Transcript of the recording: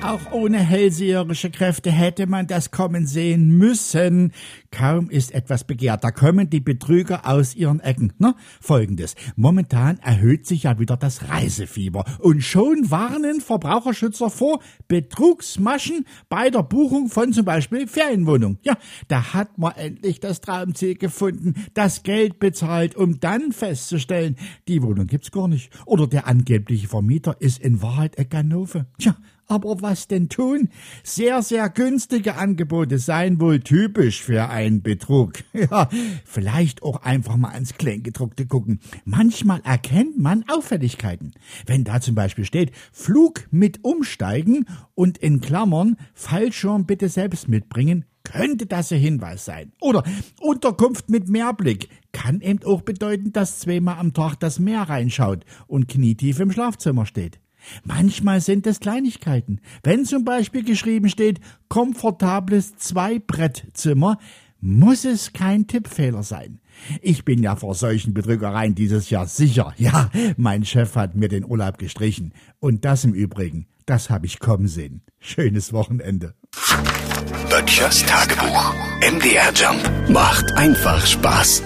Auch ohne hellseherische Kräfte hätte man das kommen sehen müssen. Kaum ist etwas begehrt, da kommen die Betrüger aus ihren Ecken. Na, folgendes. Momentan erhöht sich ja wieder das Reisefieber. Und schon warnen Verbraucherschützer vor Betrugsmaschen bei der Buchung von zum Beispiel Ferienwohnungen. Ja, da hat man endlich das Traumziel gefunden, das Geld bezahlt, um dann festzustellen, die Wohnung gibt's gar nicht. Oder der angebliche Vermieter ist in Wahrheit Ganove. Tja, aber was denn tun? Sehr, sehr günstige Angebote seien wohl typisch für einen Betrug. Ja, vielleicht auch einfach mal ans Kleingedruckte gucken. Manchmal erkennt man Auffälligkeiten. Wenn da zum Beispiel steht, Flug mit Umsteigen und in Klammern Fallschirm bitte selbst mitbringen, könnte das ein Hinweis sein. Oder Unterkunft mit Mehrblick kann eben auch bedeuten, dass zweimal am Tag das Meer reinschaut und knietief im Schlafzimmer steht. Manchmal sind es Kleinigkeiten. Wenn zum Beispiel geschrieben steht, komfortables Zweibrettzimmer, muss es kein Tippfehler sein. Ich bin ja vor solchen Betrügereien dieses Jahr sicher. Ja, mein Chef hat mir den Urlaub gestrichen. Und das im Übrigen, das habe ich kommen sehen. Schönes Wochenende. Böttchers Tagebuch. MDR Jump macht einfach Spaß.